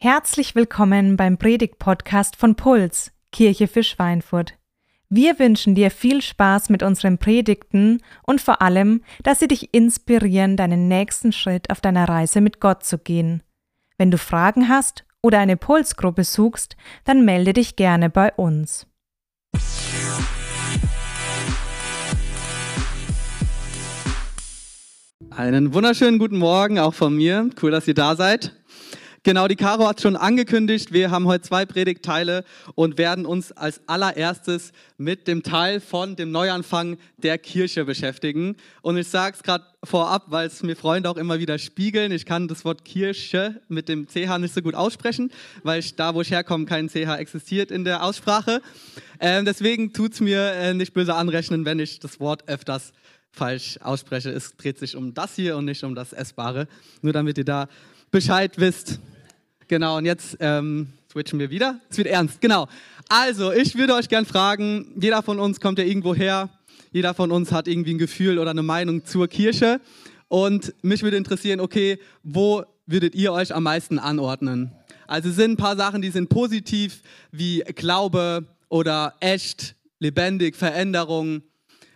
Herzlich willkommen beim Predigt-Podcast von Puls, Kirche für Schweinfurt. Wir wünschen dir viel Spaß mit unseren Predigten und vor allem, dass sie dich inspirieren, deinen nächsten Schritt auf deiner Reise mit Gott zu gehen. Wenn du Fragen hast oder eine Pulsgruppe suchst, dann melde dich gerne bei uns. Einen wunderschönen guten Morgen auch von mir. Cool, dass ihr da seid. Genau, die Caro hat schon angekündigt, wir haben heute zwei Predigtteile und werden uns als allererstes mit dem Teil von dem Neuanfang der Kirche beschäftigen. Und ich sage es gerade vorab, weil es mir Freunde auch immer wieder spiegeln. Ich kann das Wort Kirche mit dem CH nicht so gut aussprechen, weil ich, da, wo ich herkomme, kein CH existiert in der Aussprache. Ähm, deswegen tut es mir äh, nicht böse anrechnen, wenn ich das Wort öfters falsch ausspreche. Es dreht sich um das hier und nicht um das Essbare. Nur damit ihr da Bescheid wisst. Genau, und jetzt ähm, switchen wir wieder. Es wird ernst, genau. Also, ich würde euch gern fragen, jeder von uns kommt ja irgendwo her, jeder von uns hat irgendwie ein Gefühl oder eine Meinung zur Kirche. Und mich würde interessieren, okay, wo würdet ihr euch am meisten anordnen? Also es sind ein paar Sachen, die sind positiv, wie Glaube oder echt, lebendig, Veränderung,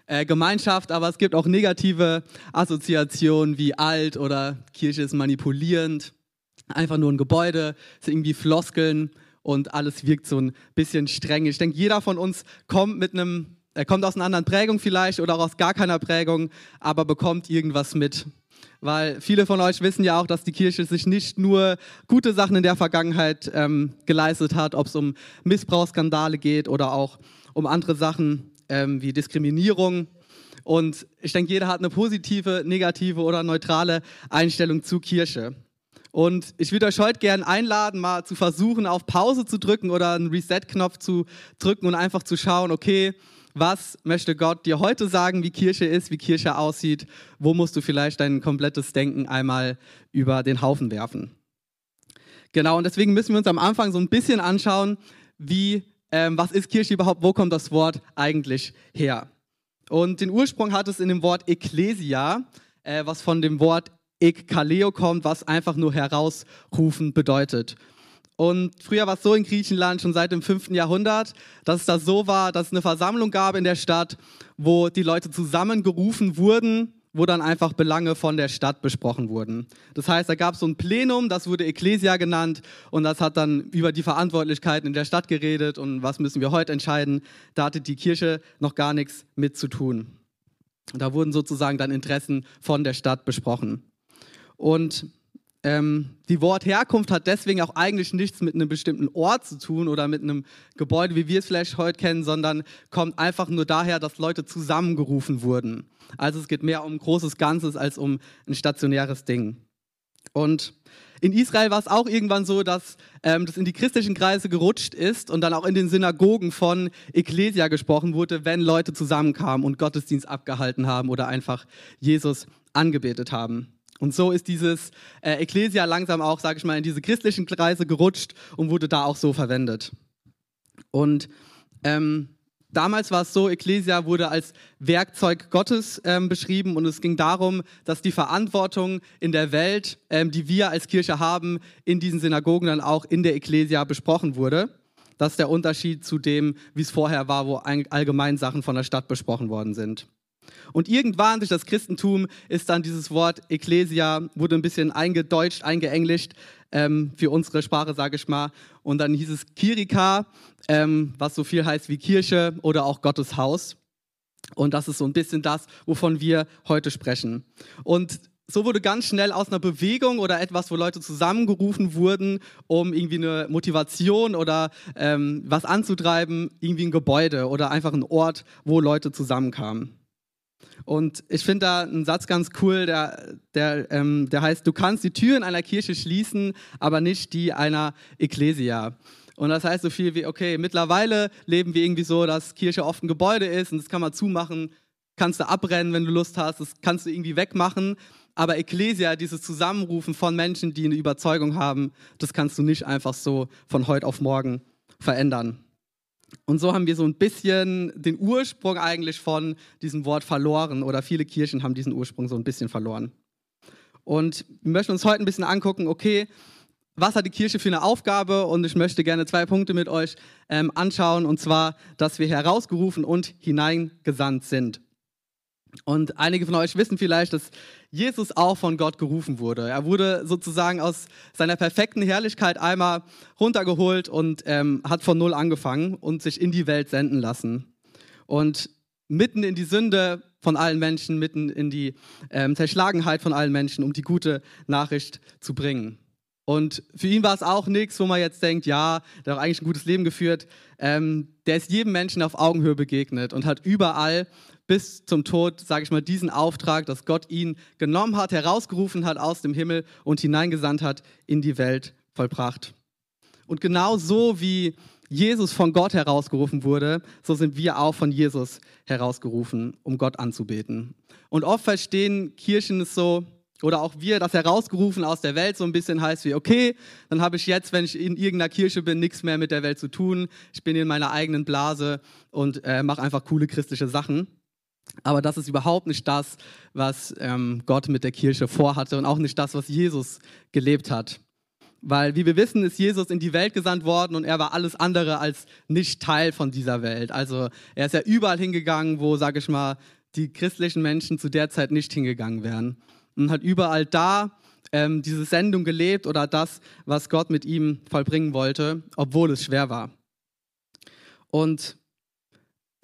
äh, Gemeinschaft, aber es gibt auch negative Assoziationen wie alt oder Kirche ist manipulierend einfach nur ein Gebäude, ist irgendwie Floskeln und alles wirkt so ein bisschen streng. Ich denke, jeder von uns kommt mit einem, er kommt aus einer anderen Prägung vielleicht oder auch aus gar keiner Prägung, aber bekommt irgendwas mit. Weil viele von euch wissen ja auch, dass die Kirche sich nicht nur gute Sachen in der Vergangenheit ähm, geleistet hat, ob es um Missbrauchsskandale geht oder auch um andere Sachen ähm, wie Diskriminierung. Und ich denke, jeder hat eine positive, negative oder neutrale Einstellung zu Kirche. Und ich würde euch heute gerne einladen, mal zu versuchen, auf Pause zu drücken oder einen Reset-Knopf zu drücken und einfach zu schauen, okay, was möchte Gott dir heute sagen, wie Kirche ist, wie Kirche aussieht? Wo musst du vielleicht dein komplettes Denken einmal über den Haufen werfen? Genau, und deswegen müssen wir uns am Anfang so ein bisschen anschauen, wie, ähm, was ist Kirche überhaupt, wo kommt das Wort eigentlich her? Und den Ursprung hat es in dem Wort Ecclesia, äh, was von dem Wort Ekkaleo kommt, was einfach nur herausrufen bedeutet. Und früher war es so in Griechenland, schon seit dem 5. Jahrhundert, dass es da so war, dass es eine Versammlung gab in der Stadt, wo die Leute zusammengerufen wurden, wo dann einfach Belange von der Stadt besprochen wurden. Das heißt, da gab es so ein Plenum, das wurde Ecclesia genannt und das hat dann über die Verantwortlichkeiten in der Stadt geredet und was müssen wir heute entscheiden. Da hatte die Kirche noch gar nichts mit zu tun. Da wurden sozusagen dann Interessen von der Stadt besprochen. Und ähm, die Wortherkunft hat deswegen auch eigentlich nichts mit einem bestimmten Ort zu tun oder mit einem Gebäude, wie wir es vielleicht heute kennen, sondern kommt einfach nur daher, dass Leute zusammengerufen wurden. Also es geht mehr um ein großes Ganzes als um ein stationäres Ding. Und in Israel war es auch irgendwann so, dass ähm, das in die christlichen Kreise gerutscht ist und dann auch in den Synagogen von Ecclesia gesprochen wurde, wenn Leute zusammenkamen und Gottesdienst abgehalten haben oder einfach Jesus angebetet haben. Und so ist dieses äh, Ecclesia langsam auch, sage ich mal, in diese christlichen Kreise gerutscht und wurde da auch so verwendet. Und ähm, damals war es so, Ecclesia wurde als Werkzeug Gottes ähm, beschrieben und es ging darum, dass die Verantwortung in der Welt, ähm, die wir als Kirche haben, in diesen Synagogen dann auch in der Ecclesia besprochen wurde. Das ist der Unterschied zu dem, wie es vorher war, wo allgemein Sachen von der Stadt besprochen worden sind. Und irgendwann durch das Christentum ist dann dieses Wort Ecclesia, wurde ein bisschen eingedeutscht, eingeenglischt, ähm, für unsere Sprache, sage ich mal. Und dann hieß es Kirika, ähm, was so viel heißt wie Kirche oder auch Gottes Haus. Und das ist so ein bisschen das, wovon wir heute sprechen. Und so wurde ganz schnell aus einer Bewegung oder etwas, wo Leute zusammengerufen wurden, um irgendwie eine Motivation oder ähm, was anzutreiben, irgendwie ein Gebäude oder einfach ein Ort, wo Leute zusammenkamen. Und ich finde da einen Satz ganz cool, der, der, ähm, der heißt, du kannst die Türen einer Kirche schließen, aber nicht die einer Ecclesia. Und das heißt so viel wie, okay, mittlerweile leben wir irgendwie so, dass Kirche oft ein Gebäude ist und das kann man zumachen, kannst du abbrennen, wenn du Lust hast, das kannst du irgendwie wegmachen. Aber Ecclesia, dieses Zusammenrufen von Menschen, die eine Überzeugung haben, das kannst du nicht einfach so von heute auf morgen verändern. Und so haben wir so ein bisschen den Ursprung eigentlich von diesem Wort verloren oder viele Kirchen haben diesen Ursprung so ein bisschen verloren. Und wir möchten uns heute ein bisschen angucken, okay, was hat die Kirche für eine Aufgabe? Und ich möchte gerne zwei Punkte mit euch ähm, anschauen. Und zwar, dass wir herausgerufen und hineingesandt sind. Und einige von euch wissen vielleicht, dass Jesus auch von Gott gerufen wurde. Er wurde sozusagen aus seiner perfekten Herrlichkeit einmal runtergeholt und ähm, hat von Null angefangen und sich in die Welt senden lassen. Und mitten in die Sünde von allen Menschen, mitten in die ähm, Zerschlagenheit von allen Menschen, um die gute Nachricht zu bringen. Und für ihn war es auch nichts, wo man jetzt denkt, ja, der hat eigentlich ein gutes Leben geführt. Ähm, der ist jedem Menschen auf Augenhöhe begegnet und hat überall bis zum Tod, sage ich mal, diesen Auftrag, dass Gott ihn genommen hat, herausgerufen hat aus dem Himmel und hineingesandt hat in die Welt vollbracht. Und genau so wie Jesus von Gott herausgerufen wurde, so sind wir auch von Jesus herausgerufen, um Gott anzubeten. Und oft verstehen Kirchen es so, oder auch wir das herausgerufen aus der Welt so ein bisschen heißt wie, okay, dann habe ich jetzt, wenn ich in irgendeiner Kirche bin, nichts mehr mit der Welt zu tun. Ich bin in meiner eigenen Blase und äh, mache einfach coole christliche Sachen. Aber das ist überhaupt nicht das, was ähm, Gott mit der Kirche vorhatte und auch nicht das, was Jesus gelebt hat. Weil, wie wir wissen, ist Jesus in die Welt gesandt worden und er war alles andere als nicht Teil von dieser Welt. Also er ist ja überall hingegangen, wo, sage ich mal, die christlichen Menschen zu der Zeit nicht hingegangen wären und hat überall da ähm, diese Sendung gelebt oder das, was Gott mit ihm vollbringen wollte, obwohl es schwer war. Und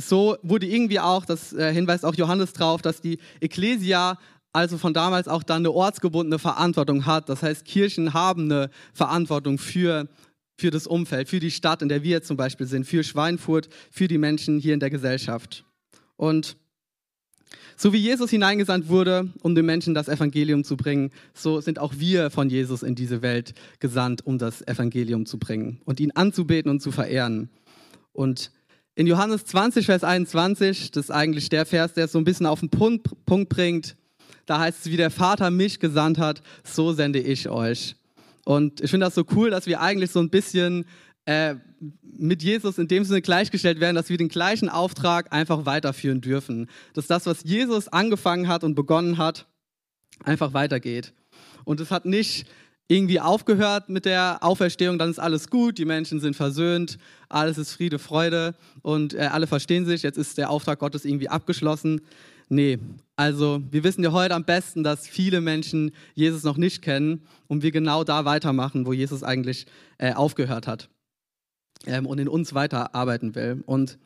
so wurde irgendwie auch, das äh, hinweist auch Johannes drauf, dass die Ekklesia also von damals auch dann eine ortsgebundene Verantwortung hat. Das heißt, Kirchen haben eine Verantwortung für, für das Umfeld, für die Stadt, in der wir zum Beispiel sind, für Schweinfurt, für die Menschen hier in der Gesellschaft. Und so wie Jesus hineingesandt wurde, um den Menschen das Evangelium zu bringen, so sind auch wir von Jesus in diese Welt gesandt, um das Evangelium zu bringen und ihn anzubeten und zu verehren. Und in Johannes 20, Vers 21, das ist eigentlich der Vers, der es so ein bisschen auf den Punkt, bringt, da heißt es, wie der Vater mich gesandt hat, so sende ich euch. Und ich finde das so cool, dass wir eigentlich so ein bisschen äh, mit Jesus in dem Sinne gleichgestellt werden, dass wir den gleichen Auftrag einfach weiterführen dürfen. Dass das, was Jesus angefangen hat und begonnen hat, einfach weitergeht. Und es hat nicht irgendwie aufgehört mit der Auferstehung, dann ist alles gut, die Menschen sind versöhnt, alles ist Friede, Freude und äh, alle verstehen sich, jetzt ist der Auftrag Gottes irgendwie abgeschlossen. Nee, also wir wissen ja heute am besten, dass viele Menschen Jesus noch nicht kennen und wir genau da weitermachen, wo Jesus eigentlich äh, aufgehört hat ähm, und in uns weiterarbeiten will. Und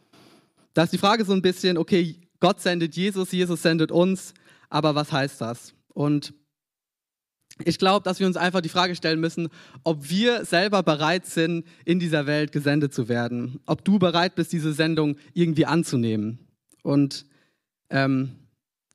da ist die Frage so ein bisschen, okay, Gott sendet Jesus, Jesus sendet uns, aber was heißt das? Und ich glaube, dass wir uns einfach die Frage stellen müssen, ob wir selber bereit sind, in dieser Welt gesendet zu werden. Ob du bereit bist, diese Sendung irgendwie anzunehmen. Und ähm,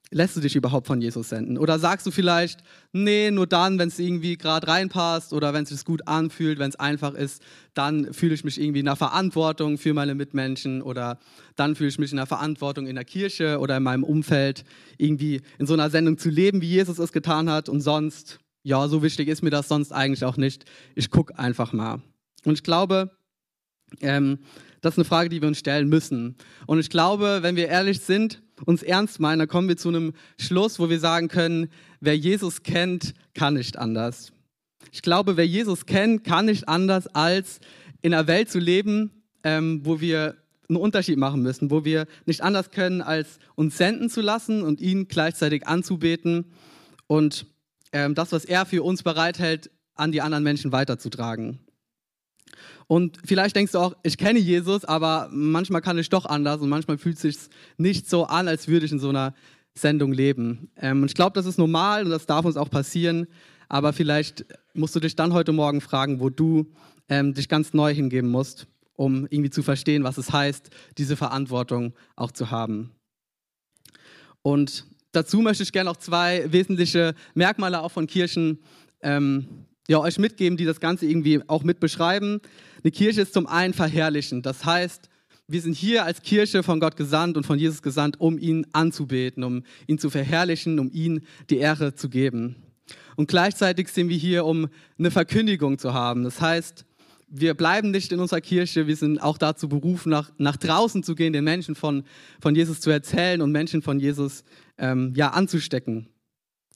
Lässt du dich überhaupt von Jesus senden? Oder sagst du vielleicht, nee, nur dann, wenn es irgendwie gerade reinpasst oder wenn es sich gut anfühlt, wenn es einfach ist, dann fühle ich mich irgendwie in der Verantwortung für meine Mitmenschen oder dann fühle ich mich in der Verantwortung in der Kirche oder in meinem Umfeld, irgendwie in so einer Sendung zu leben, wie Jesus es getan hat und sonst, ja, so wichtig ist mir das sonst eigentlich auch nicht. Ich gucke einfach mal. Und ich glaube, ähm, das ist eine Frage, die wir uns stellen müssen. Und ich glaube, wenn wir ehrlich sind, uns ernst meinen, dann kommen wir zu einem Schluss, wo wir sagen können, wer Jesus kennt, kann nicht anders. Ich glaube, wer Jesus kennt, kann nicht anders, als in einer Welt zu leben, ähm, wo wir einen Unterschied machen müssen, wo wir nicht anders können, als uns senden zu lassen und ihn gleichzeitig anzubeten und ähm, das, was er für uns bereithält, an die anderen Menschen weiterzutragen. Und vielleicht denkst du auch, ich kenne Jesus, aber manchmal kann ich doch anders und manchmal fühlt es sich nicht so an, als würde ich in so einer Sendung leben. Ähm, und ich glaube, das ist normal und das darf uns auch passieren. Aber vielleicht musst du dich dann heute Morgen fragen, wo du ähm, dich ganz neu hingeben musst, um irgendwie zu verstehen, was es heißt, diese Verantwortung auch zu haben. Und dazu möchte ich gerne auch zwei wesentliche Merkmale auch von Kirchen ähm, ja, euch mitgeben, die das Ganze irgendwie auch mit beschreiben. Eine Kirche ist zum einen verherrlichend. Das heißt, wir sind hier als Kirche von Gott gesandt und von Jesus gesandt, um ihn anzubeten, um ihn zu verherrlichen, um ihn die Ehre zu geben. Und gleichzeitig sind wir hier, um eine Verkündigung zu haben. Das heißt, wir bleiben nicht in unserer Kirche, wir sind auch dazu berufen, nach, nach draußen zu gehen, den Menschen von, von Jesus zu erzählen und Menschen von Jesus ähm, ja, anzustecken.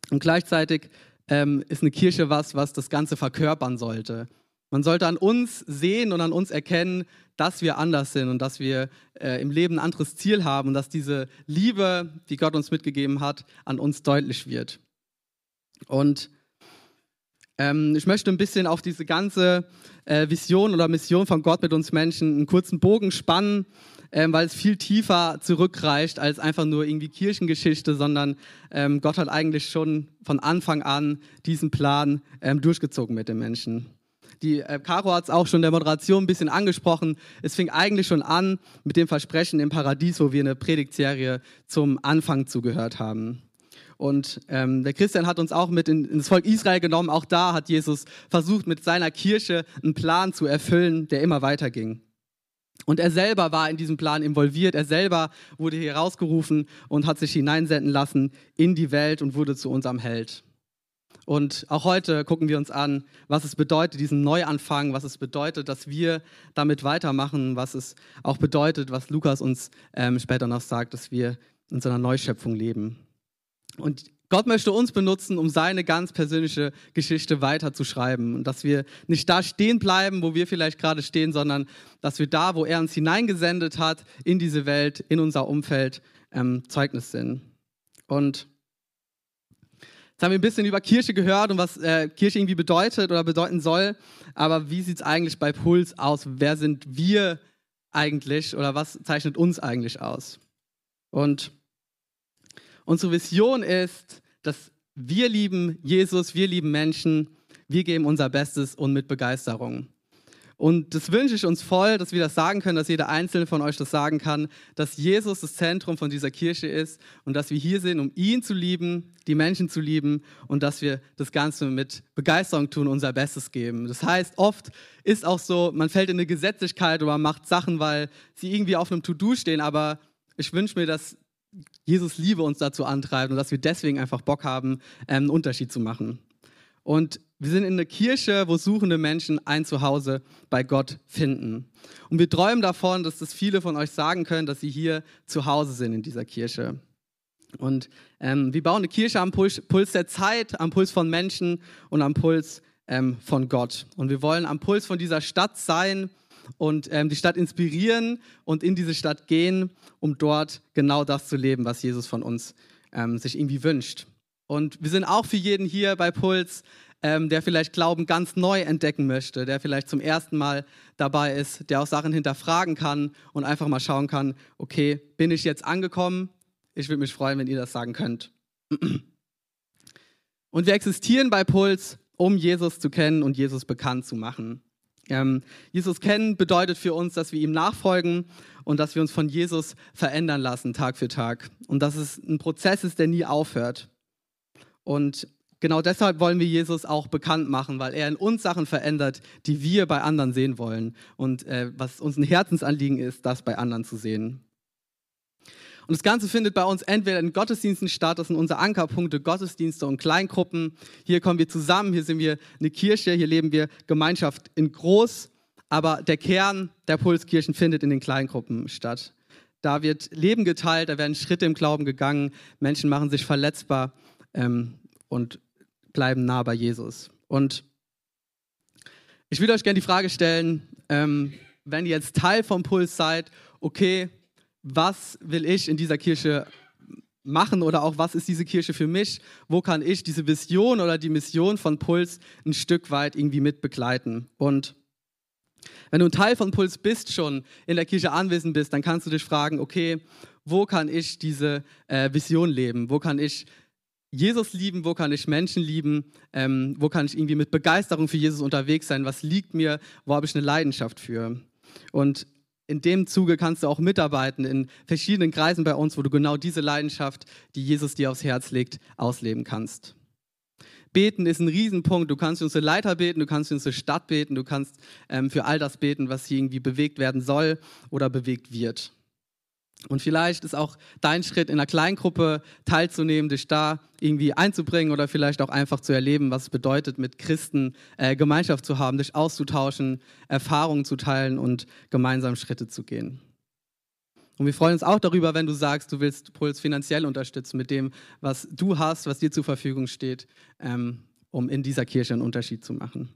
Und gleichzeitig ähm, ist eine Kirche was, was das Ganze verkörpern sollte. Man sollte an uns sehen und an uns erkennen, dass wir anders sind und dass wir äh, im Leben ein anderes Ziel haben und dass diese Liebe, die Gott uns mitgegeben hat, an uns deutlich wird. Und ähm, ich möchte ein bisschen auf diese ganze äh, Vision oder Mission von Gott mit uns Menschen einen kurzen Bogen spannen, ähm, weil es viel tiefer zurückreicht als einfach nur irgendwie Kirchengeschichte, sondern ähm, Gott hat eigentlich schon von Anfang an diesen Plan ähm, durchgezogen mit den Menschen. Die äh, Caro hat es auch schon in der Moderation ein bisschen angesprochen. Es fing eigentlich schon an mit dem Versprechen im Paradies, wo wir eine Predigtserie zum Anfang zugehört haben. Und ähm, der Christian hat uns auch mit in, ins Volk Israel genommen. Auch da hat Jesus versucht, mit seiner Kirche einen Plan zu erfüllen, der immer weiterging. Und er selber war in diesem Plan involviert. Er selber wurde hier rausgerufen und hat sich hineinsenden lassen in die Welt und wurde zu unserem Held. Und auch heute gucken wir uns an, was es bedeutet, diesen Neuanfang, was es bedeutet, dass wir damit weitermachen, was es auch bedeutet, was Lukas uns ähm, später noch sagt, dass wir in so einer Neuschöpfung leben. Und Gott möchte uns benutzen, um seine ganz persönliche Geschichte weiterzuschreiben. Und dass wir nicht da stehen bleiben, wo wir vielleicht gerade stehen, sondern dass wir da, wo er uns hineingesendet hat, in diese Welt, in unser Umfeld, ähm, Zeugnis sind. Und Jetzt haben wir ein bisschen über Kirche gehört und was äh, Kirche irgendwie bedeutet oder bedeuten soll. Aber wie sieht es eigentlich bei Puls aus? Wer sind wir eigentlich oder was zeichnet uns eigentlich aus? Und unsere Vision ist, dass wir lieben Jesus, wir lieben Menschen, wir geben unser Bestes und mit Begeisterung. Und das wünsche ich uns voll, dass wir das sagen können, dass jeder Einzelne von euch das sagen kann, dass Jesus das Zentrum von dieser Kirche ist und dass wir hier sind, um ihn zu lieben, die Menschen zu lieben und dass wir das Ganze mit Begeisterung tun, unser Bestes geben. Das heißt, oft ist auch so, man fällt in eine Gesetzlichkeit oder man macht Sachen, weil sie irgendwie auf einem To-Do stehen, aber ich wünsche mir, dass Jesus Liebe uns dazu antreibt und dass wir deswegen einfach Bock haben, ähm, einen Unterschied zu machen. Und wir sind in einer Kirche, wo suchende Menschen ein Zuhause bei Gott finden. Und wir träumen davon, dass das viele von euch sagen können, dass sie hier zu Hause sind in dieser Kirche. Und ähm, wir bauen eine Kirche am Puls, Puls, der Zeit, am Puls von Menschen und am Puls ähm, von Gott. Und wir wollen am Puls von dieser Stadt sein und ähm, die Stadt inspirieren und in diese Stadt gehen, um dort genau das zu leben, was Jesus von uns ähm, sich irgendwie wünscht. Und wir sind auch für jeden hier bei Puls ähm, der vielleicht Glauben ganz neu entdecken möchte, der vielleicht zum ersten Mal dabei ist, der auch Sachen hinterfragen kann und einfach mal schauen kann, okay, bin ich jetzt angekommen? Ich würde mich freuen, wenn ihr das sagen könnt. Und wir existieren bei Puls, um Jesus zu kennen und Jesus bekannt zu machen. Ähm, Jesus kennen bedeutet für uns, dass wir ihm nachfolgen und dass wir uns von Jesus verändern lassen, Tag für Tag. Und dass es ein Prozess ist, der nie aufhört. Und Genau deshalb wollen wir Jesus auch bekannt machen, weil er in uns Sachen verändert, die wir bei anderen sehen wollen. Und äh, was uns ein Herzensanliegen ist, das bei anderen zu sehen. Und das Ganze findet bei uns entweder in Gottesdiensten statt, das sind unsere Ankerpunkte, Gottesdienste und Kleingruppen. Hier kommen wir zusammen, hier sind wir eine Kirche, hier leben wir Gemeinschaft in groß, aber der Kern der Pulskirchen findet in den Kleingruppen statt. Da wird Leben geteilt, da werden Schritte im Glauben gegangen, Menschen machen sich verletzbar ähm, und bleiben nah bei Jesus. Und ich will euch gerne die Frage stellen, ähm, wenn ihr jetzt Teil vom Puls seid, okay, was will ich in dieser Kirche machen oder auch was ist diese Kirche für mich? Wo kann ich diese Vision oder die Mission von Puls ein Stück weit irgendwie mit begleiten? Und wenn du ein Teil von Puls bist, schon in der Kirche anwesend bist, dann kannst du dich fragen, okay, wo kann ich diese äh, Vision leben? Wo kann ich Jesus lieben, wo kann ich Menschen lieben, ähm, wo kann ich irgendwie mit Begeisterung für Jesus unterwegs sein, was liegt mir, wo habe ich eine Leidenschaft für. Und in dem Zuge kannst du auch mitarbeiten in verschiedenen Kreisen bei uns, wo du genau diese Leidenschaft, die Jesus dir aufs Herz legt, ausleben kannst. Beten ist ein Riesenpunkt. Du kannst für unsere Leiter beten, du kannst für unsere Stadt beten, du kannst ähm, für all das beten, was hier irgendwie bewegt werden soll oder bewegt wird. Und vielleicht ist auch dein Schritt, in einer Kleingruppe teilzunehmen, dich da irgendwie einzubringen oder vielleicht auch einfach zu erleben, was es bedeutet, mit Christen äh, Gemeinschaft zu haben, dich auszutauschen, Erfahrungen zu teilen und gemeinsam Schritte zu gehen. Und wir freuen uns auch darüber, wenn du sagst, du willst Puls finanziell unterstützen mit dem, was du hast, was dir zur Verfügung steht. Ähm, um in dieser Kirche einen Unterschied zu machen.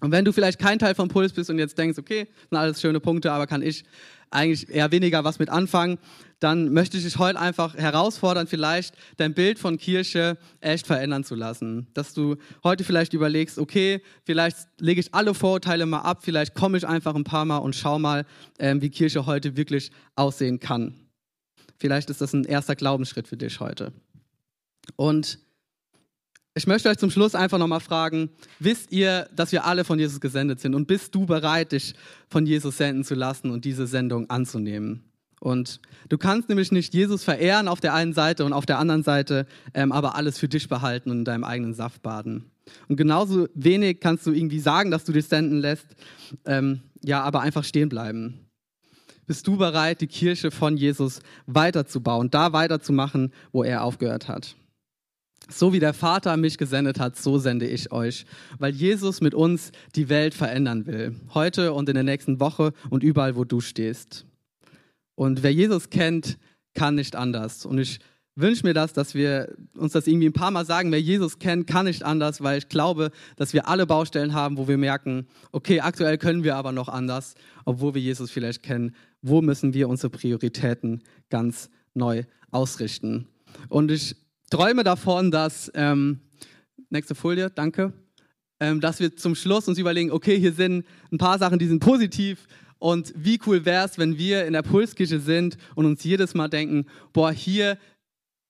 Und wenn du vielleicht kein Teil vom Puls bist und jetzt denkst, okay, sind alles schöne Punkte, aber kann ich eigentlich eher weniger was mit anfangen, dann möchte ich dich heute einfach herausfordern, vielleicht dein Bild von Kirche echt verändern zu lassen. Dass du heute vielleicht überlegst, okay, vielleicht lege ich alle Vorurteile mal ab, vielleicht komme ich einfach ein paar Mal und schau mal, ähm, wie Kirche heute wirklich aussehen kann. Vielleicht ist das ein erster Glaubensschritt für dich heute. Und ich möchte euch zum Schluss einfach nochmal fragen, wisst ihr, dass wir alle von Jesus gesendet sind? Und bist du bereit, dich von Jesus senden zu lassen und diese Sendung anzunehmen? Und du kannst nämlich nicht Jesus verehren auf der einen Seite und auf der anderen Seite ähm, aber alles für dich behalten und in deinem eigenen Saft baden. Und genauso wenig kannst du irgendwie sagen, dass du dich senden lässt, ähm, ja, aber einfach stehen bleiben. Bist du bereit, die Kirche von Jesus weiterzubauen, da weiterzumachen, wo er aufgehört hat? So wie der Vater mich gesendet hat, so sende ich euch, weil Jesus mit uns die Welt verändern will. Heute und in der nächsten Woche und überall, wo du stehst. Und wer Jesus kennt, kann nicht anders. Und ich wünsche mir das, dass wir uns das irgendwie ein paar Mal sagen, wer Jesus kennt, kann nicht anders, weil ich glaube, dass wir alle Baustellen haben, wo wir merken, okay, aktuell können wir aber noch anders, obwohl wir Jesus vielleicht kennen. Wo müssen wir unsere Prioritäten ganz neu ausrichten? Und ich träume davon, dass, ähm, nächste Folie, danke, ähm, dass wir zum Schluss uns überlegen, okay, hier sind ein paar Sachen, die sind positiv und wie cool wäre es, wenn wir in der Pulskirche sind und uns jedes Mal denken, boah, hier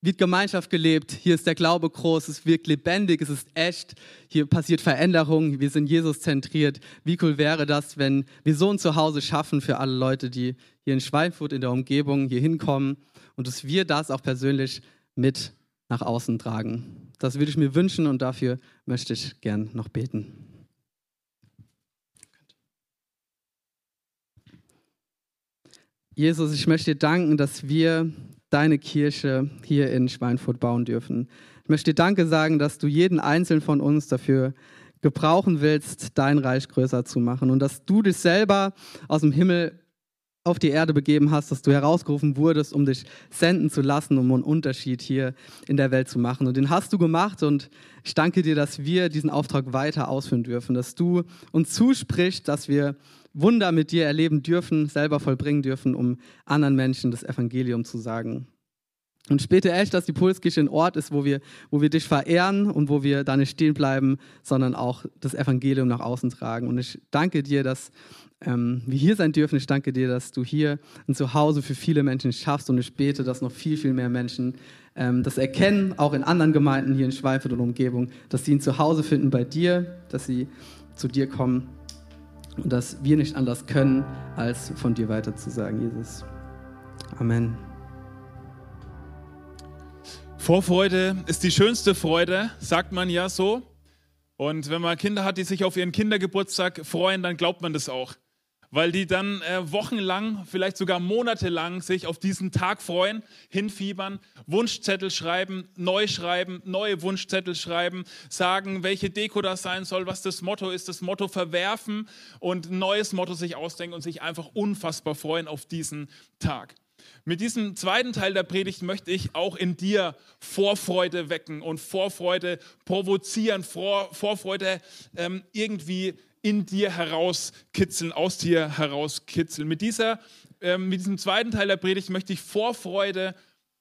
wird Gemeinschaft gelebt, hier ist der Glaube groß, es wirkt lebendig, es ist echt, hier passiert Veränderung, wir sind Jesus zentriert. Wie cool wäre das, wenn wir so ein Zuhause schaffen für alle Leute, die hier in Schweinfurt in der Umgebung hier hinkommen und dass wir das auch persönlich mit nach außen tragen. Das würde ich mir wünschen und dafür möchte ich gern noch beten. Jesus, ich möchte dir danken, dass wir deine Kirche hier in Schweinfurt bauen dürfen. Ich möchte dir Danke sagen, dass du jeden einzelnen von uns dafür gebrauchen willst, dein Reich größer zu machen und dass du dich selber aus dem Himmel auf die Erde begeben hast, dass du herausgerufen wurdest, um dich senden zu lassen, um einen Unterschied hier in der Welt zu machen. Und den hast du gemacht und ich danke dir, dass wir diesen Auftrag weiter ausführen dürfen, dass du uns zusprichst, dass wir Wunder mit dir erleben dürfen, selber vollbringen dürfen, um anderen Menschen das Evangelium zu sagen. Und später echt, dass die Pulskirche ein Ort ist, wo wir, wo wir dich verehren und wo wir da nicht stehen bleiben, sondern auch das Evangelium nach außen tragen. Und ich danke dir, dass ähm, wir hier sein dürfen. Ich danke dir, dass du hier ein Zuhause für viele Menschen schaffst und ich bete, dass noch viel, viel mehr Menschen ähm, das erkennen, auch in anderen Gemeinden hier in Schweifert und Umgebung, dass sie ein Zuhause finden bei dir, dass sie zu dir kommen und dass wir nicht anders können, als von dir weiter zu sagen, Jesus. Amen. Vorfreude ist die schönste Freude, sagt man ja so. Und wenn man Kinder hat, die sich auf ihren Kindergeburtstag freuen, dann glaubt man das auch weil die dann äh, wochenlang, vielleicht sogar monatelang sich auf diesen Tag freuen, hinfiebern, Wunschzettel schreiben, neu schreiben, neue Wunschzettel schreiben, sagen, welche Deko das sein soll, was das Motto ist, das Motto verwerfen und ein neues Motto sich ausdenken und sich einfach unfassbar freuen auf diesen Tag. Mit diesem zweiten Teil der Predigt möchte ich auch in dir Vorfreude wecken und Vorfreude provozieren, Vor, Vorfreude ähm, irgendwie in dir herauskitzeln, aus dir herauskitzeln. Mit, dieser, ähm, mit diesem zweiten Teil der Predigt möchte ich Vorfreude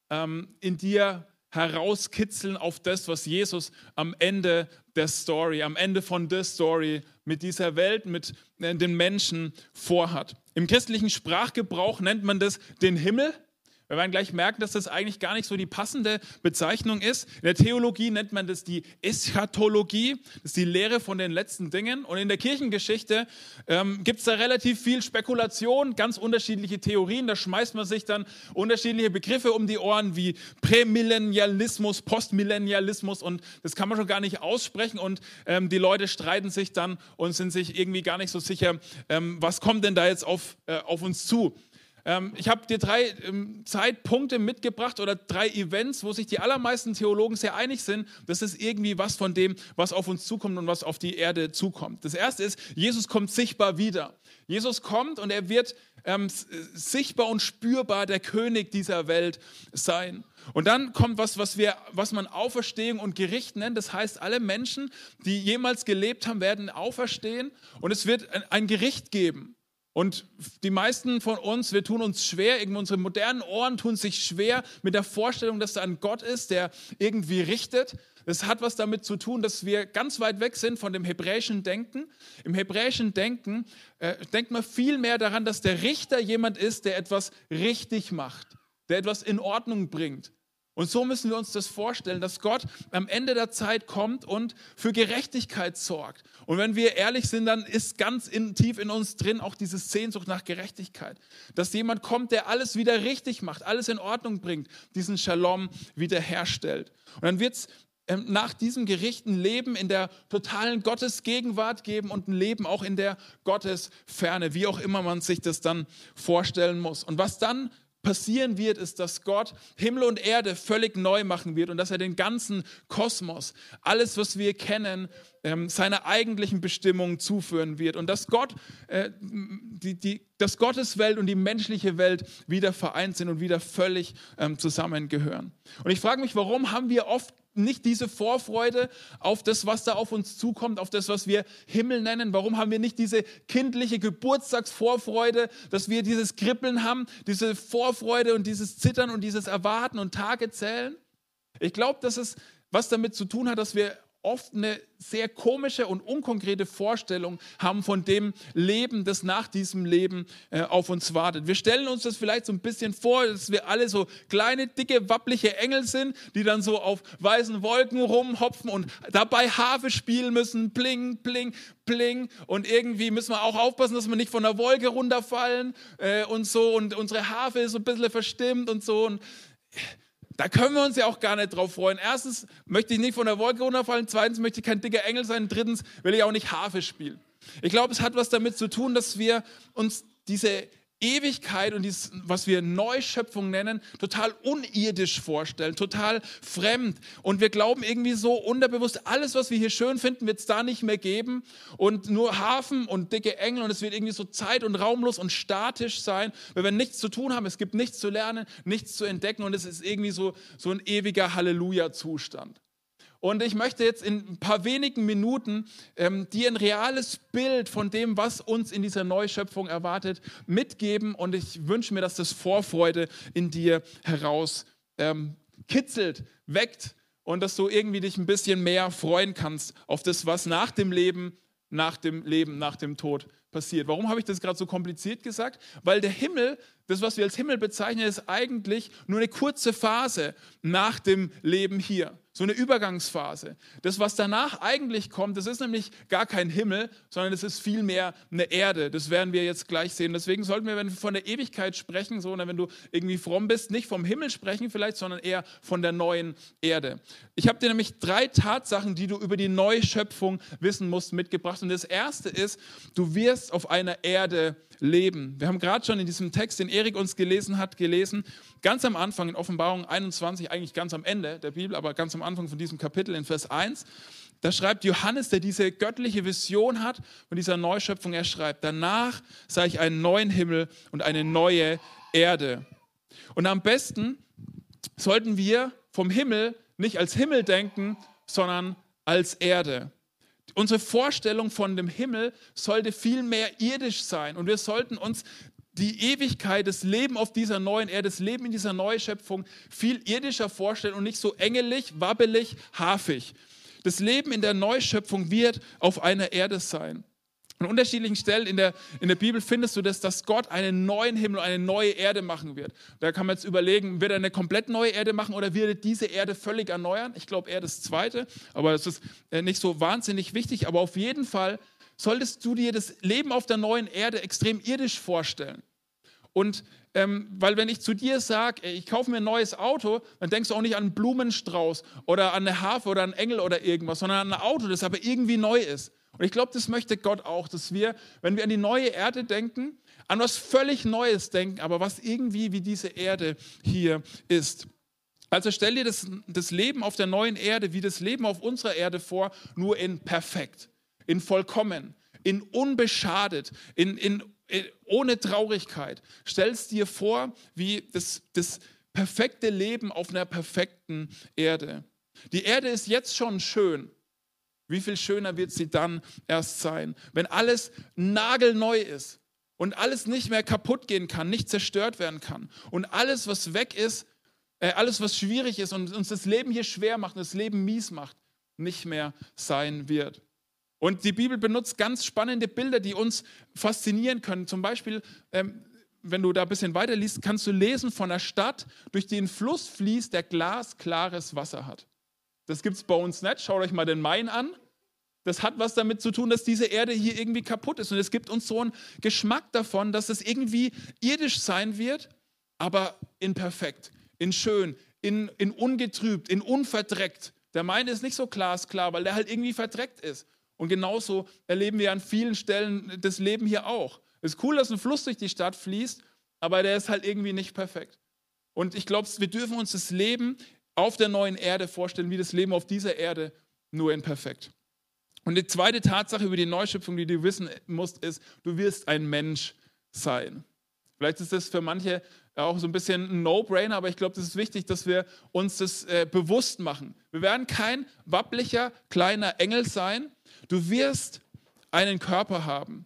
ähm, in dir herauskitzeln auf das, was Jesus am Ende der Story, am Ende von der Story mit dieser Welt, mit äh, den Menschen vorhat. Im christlichen Sprachgebrauch nennt man das den Himmel. Wir werden gleich merken, dass das eigentlich gar nicht so die passende Bezeichnung ist. In der Theologie nennt man das die Eschatologie, das ist die Lehre von den letzten Dingen. Und in der Kirchengeschichte ähm, gibt es da relativ viel Spekulation, ganz unterschiedliche Theorien. Da schmeißt man sich dann unterschiedliche Begriffe um die Ohren wie Prämillennialismus, Postmillennialismus und das kann man schon gar nicht aussprechen. Und ähm, die Leute streiten sich dann und sind sich irgendwie gar nicht so sicher, ähm, was kommt denn da jetzt auf, äh, auf uns zu. Ähm, ich habe dir drei ähm, Zeitpunkte mitgebracht oder drei Events, wo sich die allermeisten Theologen sehr einig sind, das ist irgendwie was von dem, was auf uns zukommt und was auf die Erde zukommt. Das erste ist, Jesus kommt sichtbar wieder. Jesus kommt und er wird ähm, sichtbar und spürbar der König dieser Welt sein. Und dann kommt was, was, wir, was man Auferstehung und Gericht nennt. Das heißt, alle Menschen, die jemals gelebt haben, werden auferstehen und es wird ein Gericht geben. Und die meisten von uns, wir tun uns schwer, irgendwie unsere modernen Ohren tun sich schwer mit der Vorstellung, dass da ein Gott ist, der irgendwie richtet. Das hat was damit zu tun, dass wir ganz weit weg sind von dem hebräischen Denken. Im hebräischen Denken äh, denkt man viel mehr daran, dass der Richter jemand ist, der etwas richtig macht, der etwas in Ordnung bringt. Und so müssen wir uns das vorstellen, dass Gott am Ende der Zeit kommt und für Gerechtigkeit sorgt. Und wenn wir ehrlich sind, dann ist ganz in, tief in uns drin auch diese Sehnsucht nach Gerechtigkeit. Dass jemand kommt, der alles wieder richtig macht, alles in Ordnung bringt, diesen Shalom wiederherstellt. Und dann wird es ähm, nach diesem Gericht ein Leben in der totalen Gottesgegenwart geben und ein Leben auch in der Gottesferne, wie auch immer man sich das dann vorstellen muss. Und was dann passieren wird, ist, dass Gott Himmel und Erde völlig neu machen wird und dass er den ganzen Kosmos, alles, was wir kennen, ähm, seiner eigentlichen Bestimmung zuführen wird und dass Gott, äh, die, die, dass Gottes Welt und die menschliche Welt wieder vereint sind und wieder völlig ähm, zusammengehören. Und ich frage mich, warum haben wir oft nicht diese Vorfreude auf das, was da auf uns zukommt, auf das, was wir Himmel nennen? Warum haben wir nicht diese kindliche Geburtstagsvorfreude, dass wir dieses Kribbeln haben, diese Vorfreude und dieses Zittern und dieses Erwarten und Tage zählen? Ich glaube, dass es was damit zu tun hat, dass wir oft eine sehr komische und unkonkrete Vorstellung haben von dem Leben, das nach diesem Leben äh, auf uns wartet. Wir stellen uns das vielleicht so ein bisschen vor, dass wir alle so kleine, dicke, wappliche Engel sind, die dann so auf weißen Wolken rumhopfen und dabei Harfe spielen müssen, pling, pling, pling. Und irgendwie müssen wir auch aufpassen, dass wir nicht von der Wolke runterfallen äh, und so. Und unsere Harfe ist so ein bisschen verstimmt und so. Und da können wir uns ja auch gar nicht drauf freuen. Erstens möchte ich nicht von der Wolke runterfallen, zweitens möchte ich kein dicker Engel sein, drittens will ich auch nicht Harfe spielen. Ich glaube, es hat was damit zu tun, dass wir uns diese Ewigkeit und dieses, was wir Neuschöpfung nennen, total unirdisch vorstellen, total fremd. Und wir glauben irgendwie so unterbewusst, alles, was wir hier schön finden, wird es da nicht mehr geben. Und nur Hafen und dicke Engel und es wird irgendwie so zeit- und raumlos und statisch sein, weil wir nichts zu tun haben. Es gibt nichts zu lernen, nichts zu entdecken und es ist irgendwie so, so ein ewiger Halleluja-Zustand. Und ich möchte jetzt in ein paar wenigen Minuten ähm, dir ein reales Bild von dem, was uns in dieser Neuschöpfung erwartet, mitgeben. Und ich wünsche mir, dass das Vorfreude in dir heraus ähm, kitzelt, weckt und dass du irgendwie dich ein bisschen mehr freuen kannst auf das, was nach dem Leben, nach dem Leben, nach dem Tod passiert. Warum habe ich das gerade so kompliziert gesagt? Weil der Himmel, das, was wir als Himmel bezeichnen, ist eigentlich nur eine kurze Phase nach dem Leben hier so eine Übergangsphase. Das, was danach eigentlich kommt, das ist nämlich gar kein Himmel, sondern es ist vielmehr eine Erde. Das werden wir jetzt gleich sehen. Deswegen sollten wir, wenn wir von der Ewigkeit sprechen, so, wenn du irgendwie fromm bist, nicht vom Himmel sprechen vielleicht, sondern eher von der neuen Erde. Ich habe dir nämlich drei Tatsachen, die du über die Neuschöpfung wissen musst, mitgebracht. Und das erste ist, du wirst auf einer Erde leben. Wir haben gerade schon in diesem Text, den Erik uns gelesen hat, gelesen, ganz am Anfang in Offenbarung 21, eigentlich ganz am Ende der Bibel, aber ganz am Anfang von diesem Kapitel in Vers 1, da schreibt Johannes, der diese göttliche Vision hat von dieser Neuschöpfung, er schreibt, danach sah ich einen neuen Himmel und eine neue Erde. Und am besten sollten wir vom Himmel nicht als Himmel denken, sondern als Erde. Unsere Vorstellung von dem Himmel sollte viel mehr irdisch sein und wir sollten uns die Ewigkeit, das Leben auf dieser neuen Erde, das Leben in dieser Neuschöpfung viel irdischer vorstellen und nicht so engelig, wabbelig, hafig. Das Leben in der Neuschöpfung wird auf einer Erde sein. An unterschiedlichen Stellen in der, in der Bibel findest du das, dass Gott einen neuen Himmel eine neue Erde machen wird. Da kann man jetzt überlegen, wird er eine komplett neue Erde machen oder wird er diese Erde völlig erneuern? Ich glaube eher das Zweite, aber das ist äh, nicht so wahnsinnig wichtig. Aber auf jeden Fall solltest du dir das Leben auf der neuen Erde extrem irdisch vorstellen. Und ähm, weil wenn ich zu dir sage, ich kaufe mir ein neues Auto, dann denkst du auch nicht an einen Blumenstrauß oder an eine Harfe oder einen Engel oder irgendwas, sondern an ein Auto, das aber irgendwie neu ist. Und ich glaube, das möchte Gott auch, dass wir, wenn wir an die neue Erde denken, an was völlig Neues denken, aber was irgendwie wie diese Erde hier ist. Also stell dir das, das Leben auf der neuen Erde wie das Leben auf unserer Erde vor, nur in perfekt, in vollkommen, in unbeschadet, in, in, in ohne Traurigkeit. Stell es dir vor wie das, das perfekte Leben auf einer perfekten Erde. Die Erde ist jetzt schon schön. Wie viel schöner wird sie dann erst sein, wenn alles nagelneu ist und alles nicht mehr kaputt gehen kann, nicht zerstört werden kann und alles, was weg ist, äh, alles, was schwierig ist und uns das Leben hier schwer macht und das Leben mies macht, nicht mehr sein wird. Und die Bibel benutzt ganz spannende Bilder, die uns faszinieren können. Zum Beispiel, ähm, wenn du da ein bisschen weiter liest, kannst du lesen von einer Stadt, durch die ein Fluss fließt, der glasklares Wasser hat. Das gibt es bei uns nicht. Schaut euch mal den Main an. Das hat was damit zu tun, dass diese Erde hier irgendwie kaputt ist. Und es gibt uns so einen Geschmack davon, dass es irgendwie irdisch sein wird, aber imperfekt in schön, in, in ungetrübt, in unverdreckt. Der meine ist nicht so glasklar, weil der halt irgendwie verdreckt ist. Und genauso erleben wir an vielen Stellen das Leben hier auch. Es ist cool, dass ein Fluss durch die Stadt fließt, aber der ist halt irgendwie nicht perfekt. Und ich glaube, wir dürfen uns das Leben auf der neuen Erde vorstellen, wie das Leben auf dieser Erde, nur in perfekt. Und die zweite Tatsache über die Neuschöpfung, die du wissen musst, ist, du wirst ein Mensch sein. Vielleicht ist das für manche auch so ein bisschen ein No-Brainer, aber ich glaube, das ist wichtig, dass wir uns das äh, bewusst machen. Wir werden kein wapplicher kleiner Engel sein. Du wirst einen Körper haben.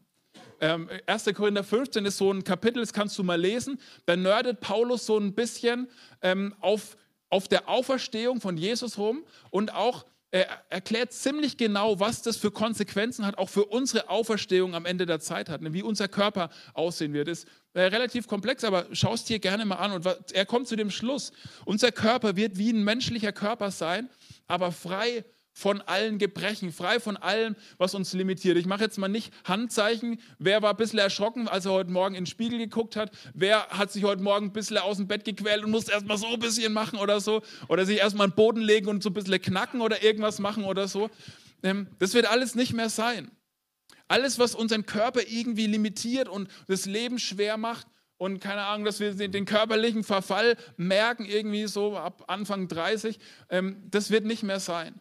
Ähm, 1. Korinther 15 ist so ein Kapitel, das kannst du mal lesen. Da nerdet Paulus so ein bisschen ähm, auf, auf der Auferstehung von Jesus rum und auch er erklärt ziemlich genau, was das für Konsequenzen hat, auch für unsere Auferstehung am Ende der Zeit hat, ne, wie unser Körper aussehen wird. Ist äh, relativ komplex, aber schau es dir gerne mal an. Und er kommt zu dem Schluss, unser Körper wird wie ein menschlicher Körper sein, aber frei von allen Gebrechen, frei von allem, was uns limitiert. Ich mache jetzt mal nicht Handzeichen. Wer war ein bisschen erschrocken, als er heute Morgen in den Spiegel geguckt hat? Wer hat sich heute Morgen ein bisschen aus dem Bett gequält und musste erstmal so ein bisschen machen oder so? Oder sich erstmal einen Boden legen und so ein bisschen knacken oder irgendwas machen oder so? Ähm, das wird alles nicht mehr sein. Alles, was unseren Körper irgendwie limitiert und das Leben schwer macht, und keine Ahnung, dass wir den körperlichen Verfall merken, irgendwie so ab Anfang 30, ähm, das wird nicht mehr sein.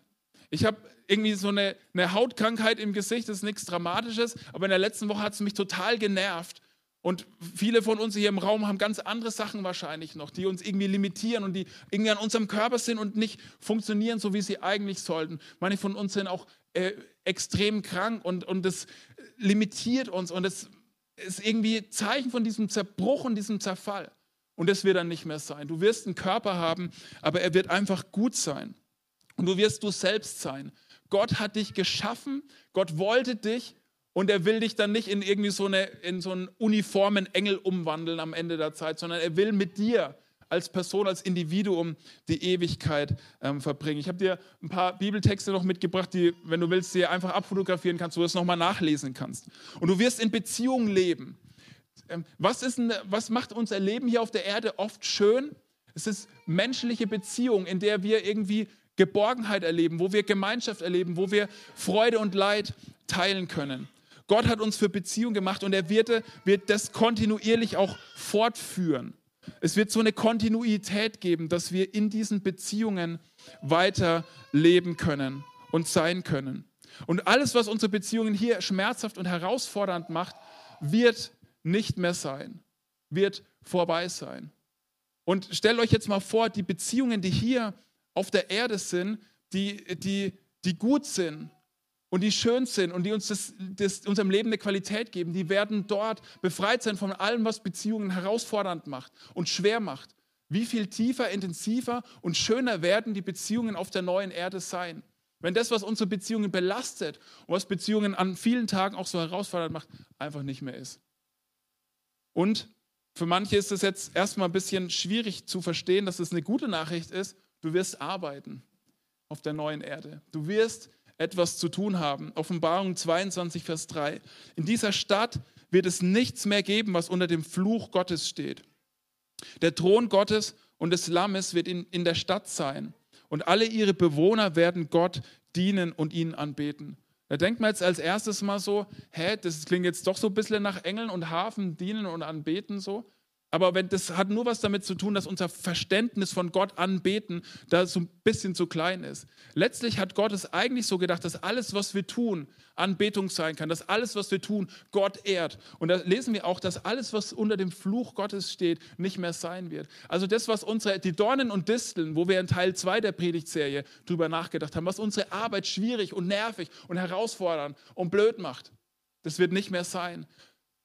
Ich habe irgendwie so eine, eine, Hautkrankheit im Gesicht, das ist nichts Dramatisches, aber in der letzten Woche hat es mich total genervt. Und viele von uns hier im Raum haben ganz andere Sachen wahrscheinlich noch, die uns irgendwie limitieren und die irgendwie an unserem Körper sind und nicht funktionieren, so wie sie eigentlich sollten. Manche von uns sind auch äh, extrem krank und, und das limitiert uns und das ist irgendwie Zeichen von diesem Zerbruch und diesem Zerfall. Und das wird dann nicht mehr sein. Du wirst einen Körper haben, aber er wird einfach gut sein. Und du wirst du selbst sein. Gott hat dich geschaffen, Gott wollte dich und er will dich dann nicht in irgendwie so, eine, in so einen uniformen Engel umwandeln am Ende der Zeit, sondern er will mit dir als Person, als Individuum die Ewigkeit ähm, verbringen. Ich habe dir ein paar Bibeltexte noch mitgebracht, die, wenn du willst, dir einfach abfotografieren kannst, wo du es nochmal nachlesen kannst. Und du wirst in Beziehungen leben. Ähm, was, ist ein, was macht unser Leben hier auf der Erde oft schön? Es ist menschliche Beziehung, in der wir irgendwie Geborgenheit erleben, wo wir Gemeinschaft erleben, wo wir Freude und Leid teilen können. Gott hat uns für Beziehung gemacht und er wird, wird das kontinuierlich auch fortführen. Es wird so eine Kontinuität geben, dass wir in diesen Beziehungen weiter leben können und sein können. Und alles, was unsere Beziehungen hier schmerzhaft und herausfordernd macht, wird nicht mehr sein, wird vorbei sein. Und stellt euch jetzt mal vor, die Beziehungen, die hier auf der Erde sind, die, die, die gut sind und die schön sind und die uns das, das, unserem Leben eine Qualität geben, die werden dort befreit sein von allem, was Beziehungen herausfordernd macht und schwer macht. Wie viel tiefer, intensiver und schöner werden die Beziehungen auf der neuen Erde sein? Wenn das, was unsere Beziehungen belastet und was Beziehungen an vielen Tagen auch so herausfordernd macht, einfach nicht mehr ist. Und für manche ist es jetzt erstmal ein bisschen schwierig zu verstehen, dass es eine gute Nachricht ist, Du wirst arbeiten auf der neuen Erde. Du wirst etwas zu tun haben. Offenbarung 22, Vers 3. In dieser Stadt wird es nichts mehr geben, was unter dem Fluch Gottes steht. Der Thron Gottes und des Lammes wird in, in der Stadt sein. Und alle ihre Bewohner werden Gott dienen und ihn anbeten. Da denkt man jetzt als erstes mal so, hä, das klingt jetzt doch so ein bisschen nach Engeln und Hafen dienen und anbeten so. Aber wenn, das hat nur was damit zu tun, dass unser Verständnis von Gott anbeten da so ein bisschen zu klein ist. Letztlich hat Gott es eigentlich so gedacht, dass alles, was wir tun, Anbetung sein kann, dass alles, was wir tun, Gott ehrt. Und da lesen wir auch, dass alles, was unter dem Fluch Gottes steht, nicht mehr sein wird. Also das, was unsere, die Dornen und Disteln, wo wir in Teil 2 der Predigtserie drüber nachgedacht haben, was unsere Arbeit schwierig und nervig und herausfordernd und blöd macht, das wird nicht mehr sein.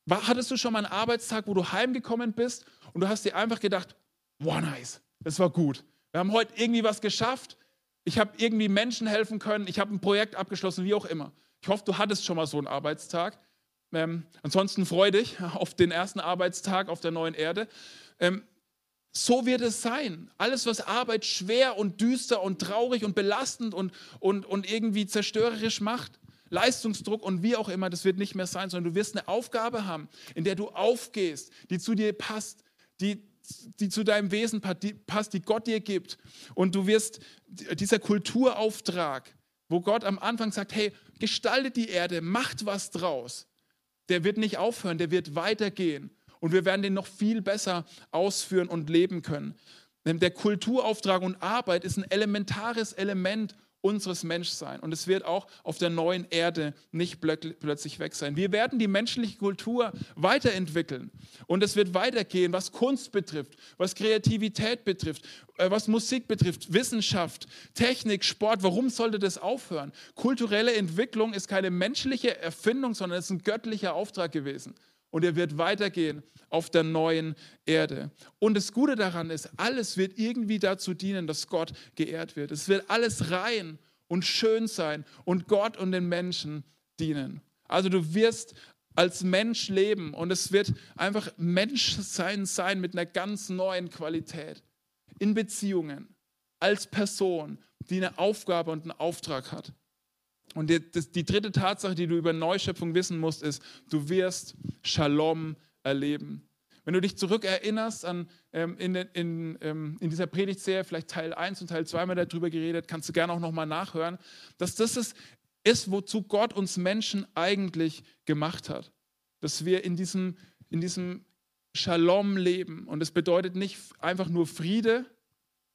Hattest du schon mal einen Arbeitstag, wo du heimgekommen bist und du hast dir einfach gedacht, wow, nice, das war gut. Wir haben heute irgendwie was geschafft. Ich habe irgendwie Menschen helfen können. Ich habe ein Projekt abgeschlossen, wie auch immer. Ich hoffe, du hattest schon mal so einen Arbeitstag. Ähm, ansonsten freu dich auf den ersten Arbeitstag auf der neuen Erde. Ähm, so wird es sein. Alles, was Arbeit schwer und düster und traurig und belastend und, und, und irgendwie zerstörerisch macht, Leistungsdruck und wie auch immer, das wird nicht mehr sein, sondern du wirst eine Aufgabe haben, in der du aufgehst, die zu dir passt, die, die zu deinem Wesen passt, die Gott dir gibt. Und du wirst dieser Kulturauftrag, wo Gott am Anfang sagt, hey, gestaltet die Erde, macht was draus, der wird nicht aufhören, der wird weitergehen. Und wir werden den noch viel besser ausführen und leben können. Der Kulturauftrag und Arbeit ist ein elementares Element unseres Menschseins. Und es wird auch auf der neuen Erde nicht plötzlich weg sein. Wir werden die menschliche Kultur weiterentwickeln. Und es wird weitergehen, was Kunst betrifft, was Kreativität betrifft, äh, was Musik betrifft, Wissenschaft, Technik, Sport. Warum sollte das aufhören? Kulturelle Entwicklung ist keine menschliche Erfindung, sondern es ist ein göttlicher Auftrag gewesen. Und er wird weitergehen auf der neuen Erde. Und das Gute daran ist, alles wird irgendwie dazu dienen, dass Gott geehrt wird. Es wird alles rein und schön sein und Gott und den Menschen dienen. Also du wirst als Mensch leben und es wird einfach Menschsein sein mit einer ganz neuen Qualität. In Beziehungen, als Person, die eine Aufgabe und einen Auftrag hat. Und die, das, die dritte Tatsache, die du über Neuschöpfung wissen musst, ist, du wirst Shalom erleben. Wenn du dich zurückerinnerst an ähm, in, in, ähm, in, dieser Predigtserie, vielleicht Teil 1 und Teil 2 mal darüber geredet, kannst du gerne auch nochmal nachhören, dass das ist, ist, wozu Gott uns Menschen eigentlich gemacht hat. Dass wir in diesem, in diesem Shalom leben. Und es bedeutet nicht einfach nur Friede,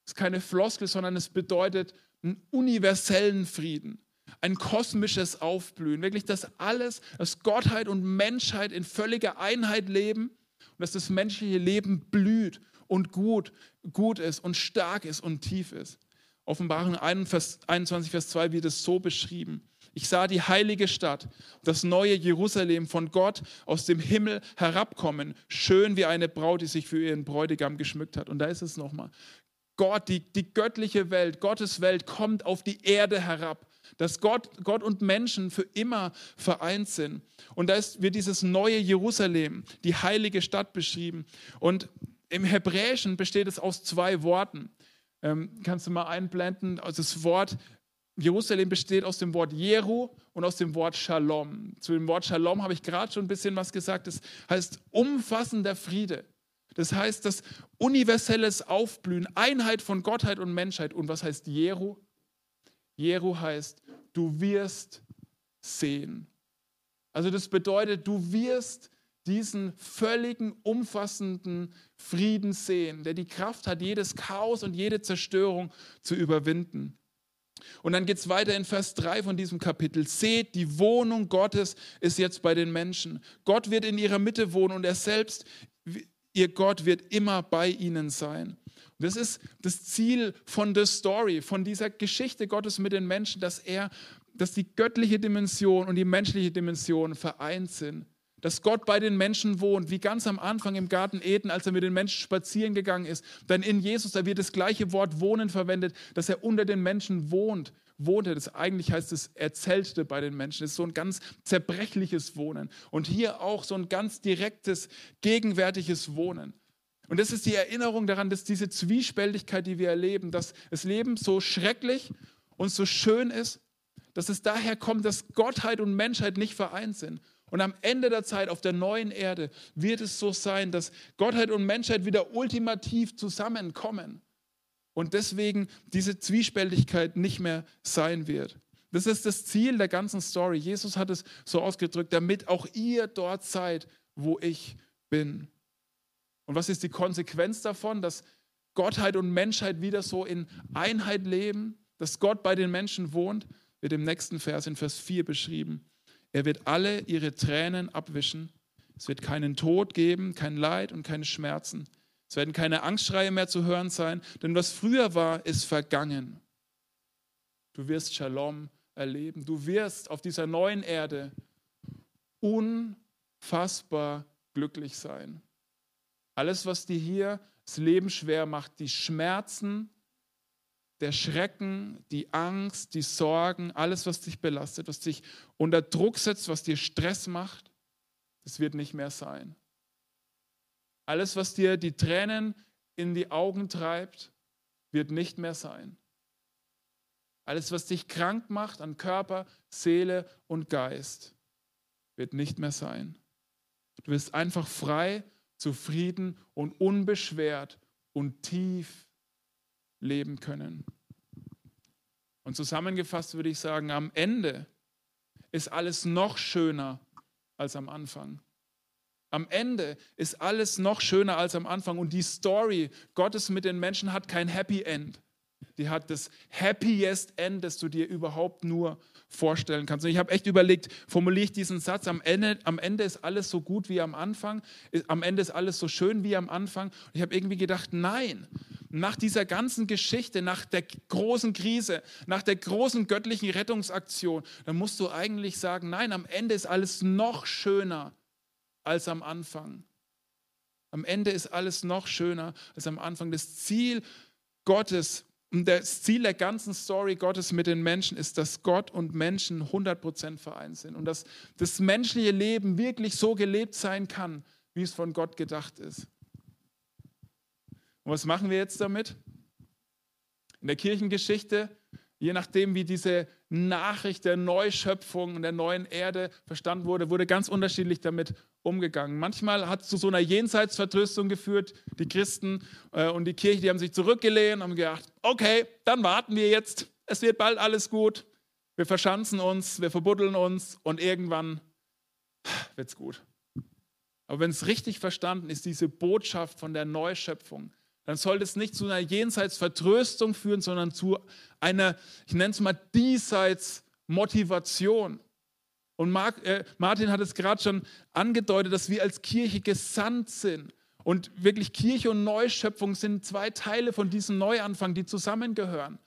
es ist keine Floskel, sondern es bedeutet einen universellen Frieden ein kosmisches Aufblühen. Wirklich, dass alles, dass Gottheit und Menschheit in völliger Einheit leben und dass das menschliche Leben blüht und gut, gut ist und stark ist und tief ist. Offenbarung 21, Vers 2 wird es so beschrieben. Ich sah die heilige Stadt, das neue Jerusalem von Gott aus dem Himmel herabkommen, schön wie eine Braut, die sich für ihren Bräutigam geschmückt hat. Und da ist es nochmal. Gott, die, die göttliche Welt, Gottes Welt kommt auf die Erde herab dass Gott, Gott und Menschen für immer vereint sind. Und da ist, wird dieses neue Jerusalem, die heilige Stadt beschrieben. Und im Hebräischen besteht es aus zwei Worten. Ähm, kannst du mal einblenden? Also das Wort Jerusalem besteht aus dem Wort Jeru und aus dem Wort Shalom. Zu dem Wort Shalom habe ich gerade schon ein bisschen was gesagt. Das heißt umfassender Friede. Das heißt, das universelles Aufblühen, Einheit von Gottheit und Menschheit. Und was heißt Jeru? Jeru heißt, du wirst sehen. Also das bedeutet, du wirst diesen völligen, umfassenden Frieden sehen, der die Kraft hat, jedes Chaos und jede Zerstörung zu überwinden. Und dann geht es weiter in Vers 3 von diesem Kapitel. Seht, die Wohnung Gottes ist jetzt bei den Menschen. Gott wird in ihrer Mitte wohnen und er selbst, ihr Gott, wird immer bei ihnen sein. Das ist das Ziel von der Story, von dieser Geschichte Gottes mit den Menschen, dass er, dass die göttliche Dimension und die menschliche Dimension vereint sind. Dass Gott bei den Menschen wohnt, wie ganz am Anfang im Garten Eden, als er mit den Menschen spazieren gegangen ist. Denn in Jesus, da wird das gleiche Wort wohnen verwendet, dass er unter den Menschen wohnt wohnte. Das eigentlich heißt es, er zeltete bei den Menschen. Das ist so ein ganz zerbrechliches Wohnen. Und hier auch so ein ganz direktes, gegenwärtiges Wohnen. Und das ist die Erinnerung daran, dass diese Zwiespältigkeit, die wir erleben, dass das Leben so schrecklich und so schön ist, dass es daher kommt, dass Gottheit und Menschheit nicht vereint sind. Und am Ende der Zeit auf der neuen Erde wird es so sein, dass Gottheit und Menschheit wieder ultimativ zusammenkommen. Und deswegen diese Zwiespältigkeit nicht mehr sein wird. Das ist das Ziel der ganzen Story. Jesus hat es so ausgedrückt, damit auch ihr dort seid, wo ich bin. Und was ist die Konsequenz davon, dass Gottheit und Menschheit wieder so in Einheit leben, dass Gott bei den Menschen wohnt? Wird im nächsten Vers in Vers 4 beschrieben. Er wird alle ihre Tränen abwischen. Es wird keinen Tod geben, kein Leid und keine Schmerzen. Es werden keine Angstschreie mehr zu hören sein, denn was früher war, ist vergangen. Du wirst Shalom erleben. Du wirst auf dieser neuen Erde unfassbar glücklich sein. Alles, was dir hier das Leben schwer macht, die Schmerzen, der Schrecken, die Angst, die Sorgen, alles, was dich belastet, was dich unter Druck setzt, was dir Stress macht, das wird nicht mehr sein. Alles, was dir die Tränen in die Augen treibt, wird nicht mehr sein. Alles, was dich krank macht an Körper, Seele und Geist, wird nicht mehr sein. Du wirst einfach frei, zufrieden und unbeschwert und tief leben können. Und zusammengefasst würde ich sagen, am Ende ist alles noch schöner als am Anfang. Am Ende ist alles noch schöner als am Anfang und die Story Gottes mit den Menschen hat kein Happy End. Die hat das happiest End, das du dir überhaupt nur vorstellen kannst. Und ich habe echt überlegt, formuliere ich diesen Satz, am Ende, am Ende ist alles so gut wie am Anfang, am Ende ist alles so schön wie am Anfang. Und ich habe irgendwie gedacht, nein, nach dieser ganzen Geschichte, nach der großen Krise, nach der großen göttlichen Rettungsaktion, dann musst du eigentlich sagen, nein, am Ende ist alles noch schöner als am Anfang. Am Ende ist alles noch schöner als am Anfang. Das Ziel Gottes und das Ziel der ganzen Story Gottes mit den Menschen ist, dass Gott und Menschen 100% vereint sind und dass das menschliche Leben wirklich so gelebt sein kann, wie es von Gott gedacht ist. Und was machen wir jetzt damit? In der Kirchengeschichte Je nachdem, wie diese Nachricht der Neuschöpfung und der neuen Erde verstanden wurde, wurde ganz unterschiedlich damit umgegangen. Manchmal hat es zu so einer Jenseitsvertröstung geführt. Die Christen äh, und die Kirche, die haben sich zurückgelehnt haben gedacht, okay, dann warten wir jetzt. Es wird bald alles gut. Wir verschanzen uns, wir verbuddeln uns und irgendwann wird es gut. Aber wenn es richtig verstanden ist, diese Botschaft von der Neuschöpfung, dann sollte es nicht zu einer Jenseitsvertröstung führen, sondern zu einer, ich nenne es mal, Diesseitsmotivation. Und Mark, äh, Martin hat es gerade schon angedeutet, dass wir als Kirche gesandt sind. Und wirklich Kirche und Neuschöpfung sind zwei Teile von diesem Neuanfang, die zusammengehören.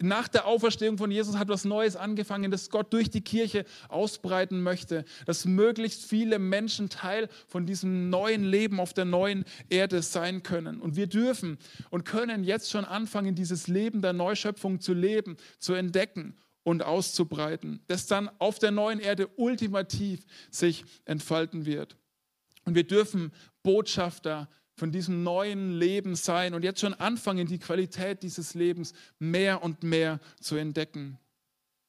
Nach der Auferstehung von Jesus hat was Neues angefangen, das Gott durch die Kirche ausbreiten möchte, dass möglichst viele Menschen Teil von diesem neuen Leben auf der neuen Erde sein können. Und wir dürfen und können jetzt schon anfangen, dieses Leben der Neuschöpfung zu leben, zu entdecken und auszubreiten, das dann auf der neuen Erde ultimativ sich entfalten wird. Und wir dürfen Botschafter von diesem neuen Leben sein und jetzt schon anfangen, die Qualität dieses Lebens mehr und mehr zu entdecken.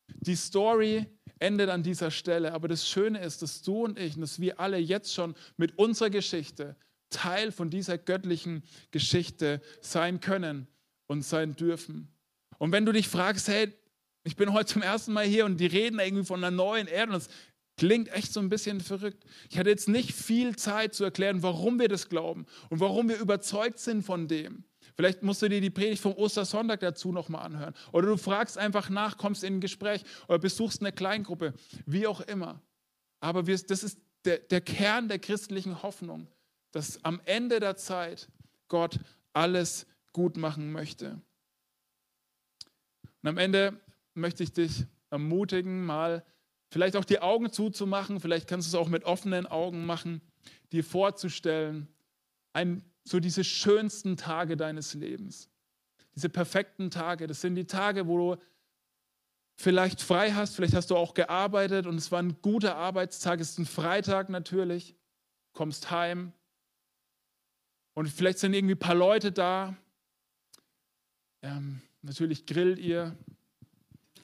Die Story endet an dieser Stelle, aber das Schöne ist, dass du und ich, dass wir alle jetzt schon mit unserer Geschichte Teil von dieser göttlichen Geschichte sein können und sein dürfen. Und wenn du dich fragst, hey, ich bin heute zum ersten Mal hier und die reden irgendwie von einer neuen Erde und das Klingt echt so ein bisschen verrückt. Ich hatte jetzt nicht viel Zeit zu erklären, warum wir das glauben und warum wir überzeugt sind von dem. Vielleicht musst du dir die Predigt vom Ostersonntag dazu nochmal anhören. Oder du fragst einfach nach, kommst in ein Gespräch oder besuchst eine Kleingruppe, wie auch immer. Aber wir, das ist der, der Kern der christlichen Hoffnung, dass am Ende der Zeit Gott alles gut machen möchte. Und am Ende möchte ich dich ermutigen, mal Vielleicht auch die Augen zuzumachen, vielleicht kannst du es auch mit offenen Augen machen, dir vorzustellen, ein, so diese schönsten Tage deines Lebens. Diese perfekten Tage, das sind die Tage, wo du vielleicht frei hast, vielleicht hast du auch gearbeitet und es war ein guter Arbeitstag, es ist ein Freitag natürlich, kommst heim. Und vielleicht sind irgendwie ein paar Leute da. Ähm, natürlich grillt ihr,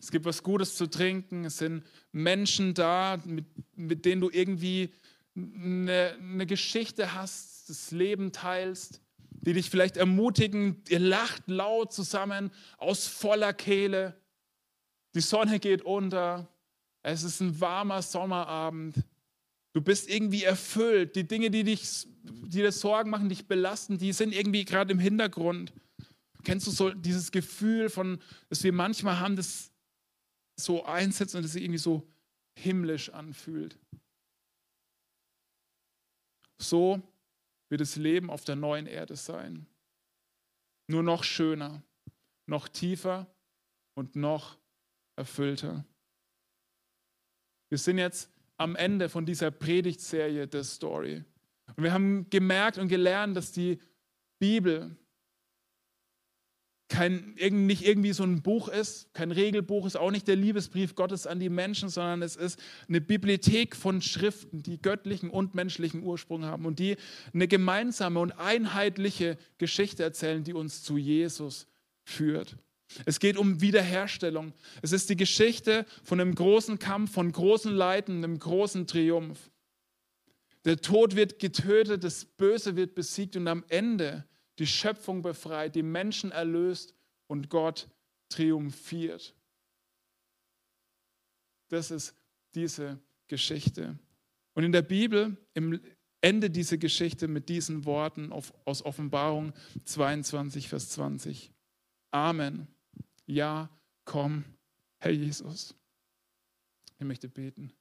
es gibt was Gutes zu trinken, es sind Menschen da, mit, mit denen du irgendwie eine, eine Geschichte hast, das Leben teilst, die dich vielleicht ermutigen, ihr lacht laut zusammen aus voller Kehle. Die Sonne geht unter. Es ist ein warmer Sommerabend. Du bist irgendwie erfüllt. Die Dinge, die dich, die dir Sorgen machen, dich belasten, die sind irgendwie gerade im Hintergrund. Kennst du so dieses Gefühl von, dass wir manchmal haben, das so einsetzt und es sich irgendwie so himmlisch anfühlt? So wird das Leben auf der neuen Erde sein. Nur noch schöner, noch tiefer und noch erfüllter. Wir sind jetzt am Ende von dieser Predigtserie der Story. Und wir haben gemerkt und gelernt, dass die Bibel kein, nicht irgendwie so ein Buch ist, kein Regelbuch, ist auch nicht der Liebesbrief Gottes an die Menschen, sondern es ist eine Bibliothek von Schriften, die göttlichen und menschlichen Ursprung haben und die eine gemeinsame und einheitliche Geschichte erzählen, die uns zu Jesus führt. Es geht um Wiederherstellung. Es ist die Geschichte von einem großen Kampf, von großen Leiden, einem großen Triumph. Der Tod wird getötet, das Böse wird besiegt und am Ende die Schöpfung befreit, die Menschen erlöst und Gott triumphiert. Das ist diese Geschichte. Und in der Bibel, im Ende dieser Geschichte mit diesen Worten aus Offenbarung 22, Vers 20. Amen. Ja, komm, Herr Jesus. Ich möchte beten.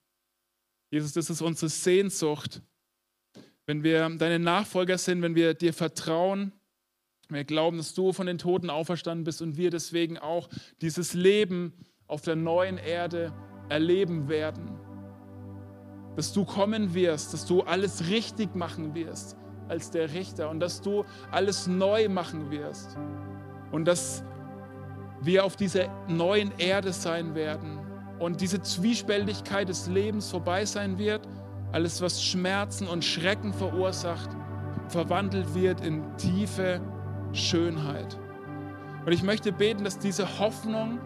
Jesus, das ist unsere Sehnsucht. Wenn wir deine Nachfolger sind, wenn wir dir vertrauen, wir glauben, dass du von den Toten auferstanden bist und wir deswegen auch dieses Leben auf der neuen Erde erleben werden. Dass du kommen wirst, dass du alles richtig machen wirst als der Richter und dass du alles neu machen wirst. Und dass wir auf dieser neuen Erde sein werden und diese Zwiespältigkeit des Lebens vorbei sein wird. Alles, was Schmerzen und Schrecken verursacht, verwandelt wird in tiefe Schönheit. Und ich möchte beten, dass diese Hoffnung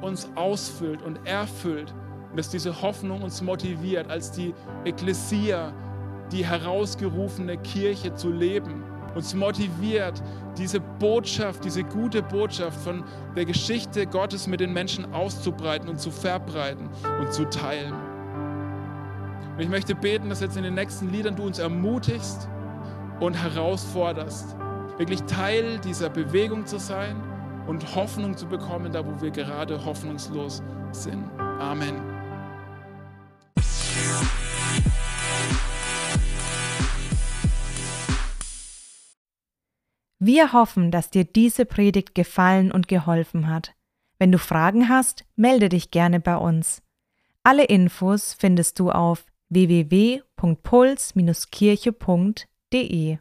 uns ausfüllt und erfüllt und dass diese Hoffnung uns motiviert, als die Ekklesia, die herausgerufene Kirche zu leben, uns motiviert, diese Botschaft, diese gute Botschaft von der Geschichte Gottes mit den Menschen auszubreiten und zu verbreiten und zu teilen. Und ich möchte beten, dass jetzt in den nächsten Liedern du uns ermutigst und herausforderst, wirklich Teil dieser Bewegung zu sein und Hoffnung zu bekommen, da wo wir gerade hoffnungslos sind. Amen. Wir hoffen, dass dir diese Predigt gefallen und geholfen hat. Wenn du Fragen hast, melde dich gerne bei uns. Alle Infos findest du auf www.puls-kirche.de.